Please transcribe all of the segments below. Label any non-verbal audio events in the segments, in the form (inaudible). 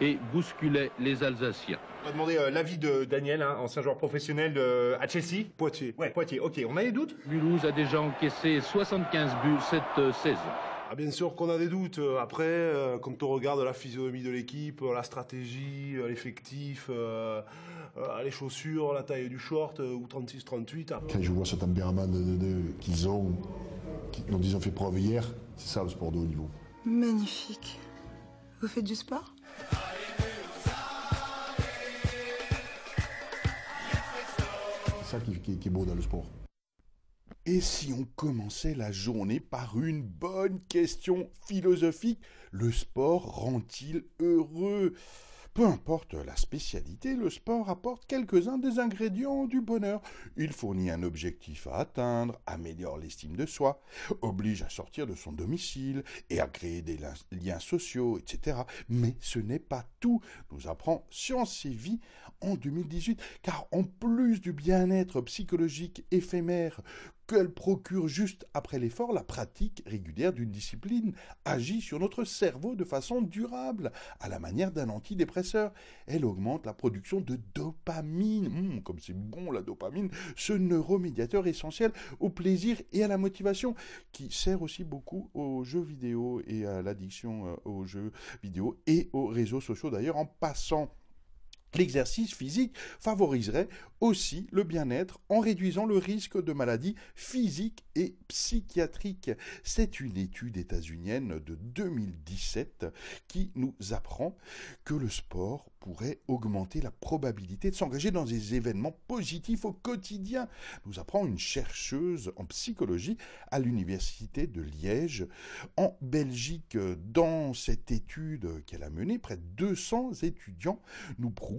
et bousculait les Alsaciens. On va demander euh, l'avis de Daniel, hein, ancien joueur professionnel de- à Chelsea. Poitiers. Ouais, Poitiers, ok. On a des doutes? Mulhouse a déjà encaissé 75 buts cette euh, saison. Ah, bien sûr qu'on a des doutes. Euh, Après, euh, quand on regarde la physionomie de l'équipe, euh, la stratégie, euh, l'effectif, euh, euh, les chaussures, la taille du short euh, ou 36-38. ah, Quand je vois ce tempérament de- de- de- qu'ils ont, dont ils ont fait preuve hier, c'est ça le sport de haut niveau. Magnifique. Vous faites du sport? Qui est beau dans le sport. Et si on commençait la journée par une bonne question philosophique, le sport rend-il heureux? Peu importe la spécialité, le sport apporte quelques-uns des ingrédients du bonheur. Il fournit un objectif à atteindre, améliore l'estime de soi, oblige à sortir de son domicile et à créer des liens sociaux, etc. Mais ce n'est pas tout, nous apprend Science et Vie en 2018, car en plus du bien-être psychologique éphémère qu'elle procure juste après l'effort, la pratique régulière d'une discipline agit sur notre cerveau de façon durable, à la manière d'un antidépresseur. Elle augmente la production de dopamine. Hum, comme c'est bon la dopamine, ce neuromédiateur essentiel au plaisir et à la motivation, qui sert aussi beaucoup aux jeux vidéo et à l'addiction euh, aux jeux vidéo et aux réseaux sociaux d'ailleurs, en passant L'exercice physique favoriserait aussi le bien-être en réduisant le risque de maladies physiques et psychiatriques. C'est une étude états-unienne de 2017 qui nous apprend que le sport pourrait augmenter la probabilité de s'engager dans des événements positifs au quotidien, nous apprend une chercheuse en psychologie à l'université de Liège en Belgique. Dans cette étude qu'elle a menée, près de 200 étudiants nous prouvent,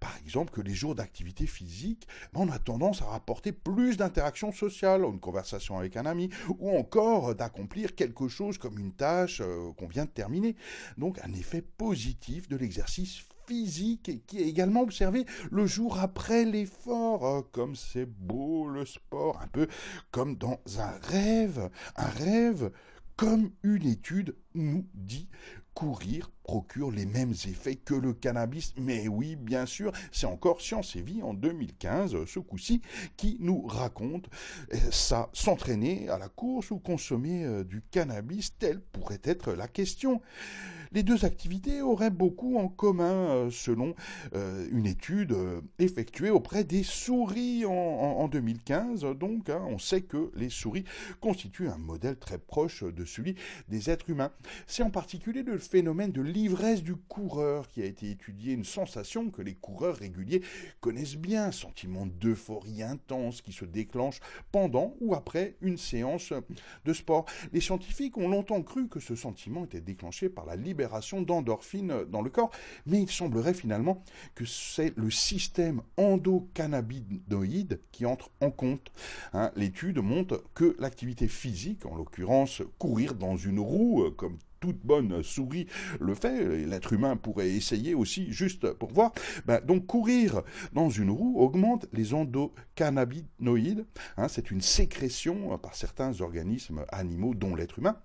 par exemple, que les jours d'activité physique, ben, on a tendance à rapporter plus d'interactions sociales, une conversation avec un ami, ou encore d'accomplir quelque chose comme une tâche euh, qu'on vient de terminer. Donc un effet positif de l'exercice physique qui est également observé le jour après l'effort. Oh, comme c'est beau le sport, un peu comme dans un rêve, un rêve comme une étude nous dit courir procure les mêmes effets que le cannabis. Mais oui, bien sûr, c'est encore Science et Vie en 2015, ce coup-ci, qui nous raconte euh, ça, s'entraîner à la course ou consommer euh, du cannabis, telle pourrait être la question. Les deux activités auraient beaucoup en commun, euh, selon une étude effectuée auprès des souris en 2015. Donc, hein, on sait que les souris constituent un modèle très proche de celui des êtres humains. C'est en particulier le phénomène de l'ivresse du coureur qui a été étudié, une sensation que les coureurs réguliers connaissent bien, sentiment d'euphorie intense qui se déclenche pendant ou après une séance de sport. Les scientifiques ont longtemps cru que ce sentiment était déclenché par la libération d'endorphines dans le corps, mais il semblerait finalement que c'est le système endocannabinoïde qui entre en compte. Hein, L'étude montre que l'activité physique, en l'occurrence courir dans une roue, euh, toute bonne souris le fait, l'être humain pourrait essayer aussi juste pour voir, ben, donc courir dans une roue augmente les endocannabinoïdes, hein, c'est une sécrétion par certains organismes animaux dont l'être humain,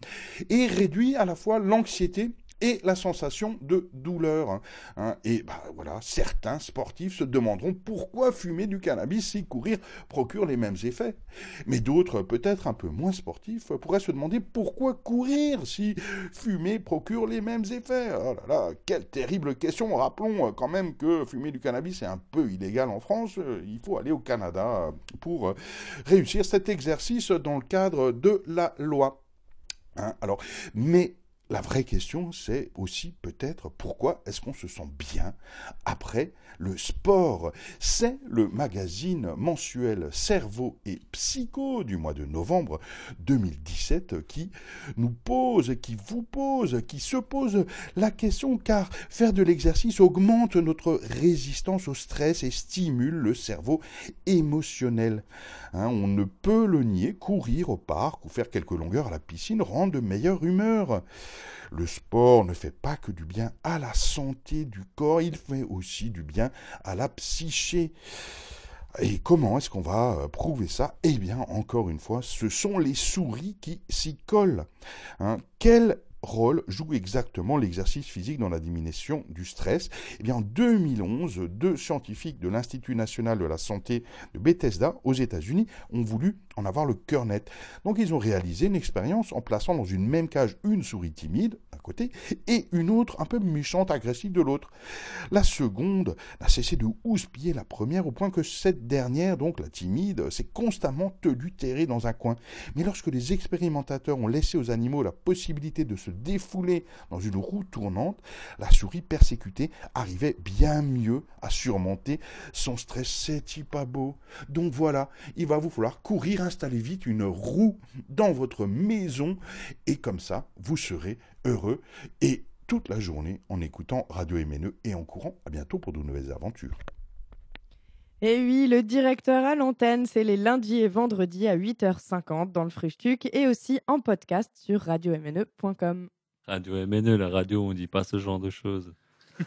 et réduit à la fois l'anxiété et la sensation de douleur. hein, hein. et bah, voilà, certains sportifs se demanderont pourquoi fumer du cannabis si courir procure les mêmes effets. Mais d'autres, peut-être un peu moins sportifs, pourraient se demander pourquoi courir si fumer procure les mêmes effets. Oh là là, quelle terrible question. Rappelons euh, quand même que fumer du cannabis est un peu illégal en France. Euh, Il faut aller au Canada euh, pour réussir cet exercice dans le cadre de la loi. Hein, alors, mais la vraie question, c'est aussi peut-être pourquoi est-ce qu'on se sent bien après le sport? C'est le magazine mensuel Cerveau et Psycho du mois de novembre 2017 qui nous pose, qui vous pose, qui se pose la question car faire de l'exercice augmente notre résistance au stress et stimule le cerveau émotionnel. Hein, on ne peut le nier, courir au parc ou faire quelques longueurs à la piscine rend de meilleure humeur. Le sport ne fait pas que du bien à la santé du corps, il fait aussi du bien à la psyché. Et comment est-ce qu'on va euh, prouver ça? Eh bien, encore une fois, ce sont les souris qui s'y collent. Hein, quelle rôle joue exactement l'exercice physique dans la diminution du stress Eh bien, en 2011, deux scientifiques de l'Institut national de la santé de Bethesda aux États-Unis ont voulu en avoir le cœur net. Donc, ils ont réalisé une expérience en plaçant dans une même cage une souris timide d'un côté et une autre un peu méchante, agressive de l'autre. La seconde n'a cessé de houspiller la première au point que cette dernière, donc la timide, s'est constamment tenue terrée dans un coin. Mais lorsque les expérimentateurs ont laissé aux animaux la possibilité de se défouler dans une roue tournante, la souris persécutée arrivait bien mieux à surmonter son stress. C'est pas beau. Donc voilà, il va vous falloir courir installer vite une roue dans votre maison et comme ça, vous serez heureux et toute la journée en écoutant Radio MNE et en courant. À bientôt pour de nouvelles aventures. Et oui, le directeur à l'antenne, c'est les lundis et vendredis à 8h50 dans le Frustuc et aussi en podcast sur radiomne.com. Radio MNE, la radio où on dit pas ce genre de choses. (laughs)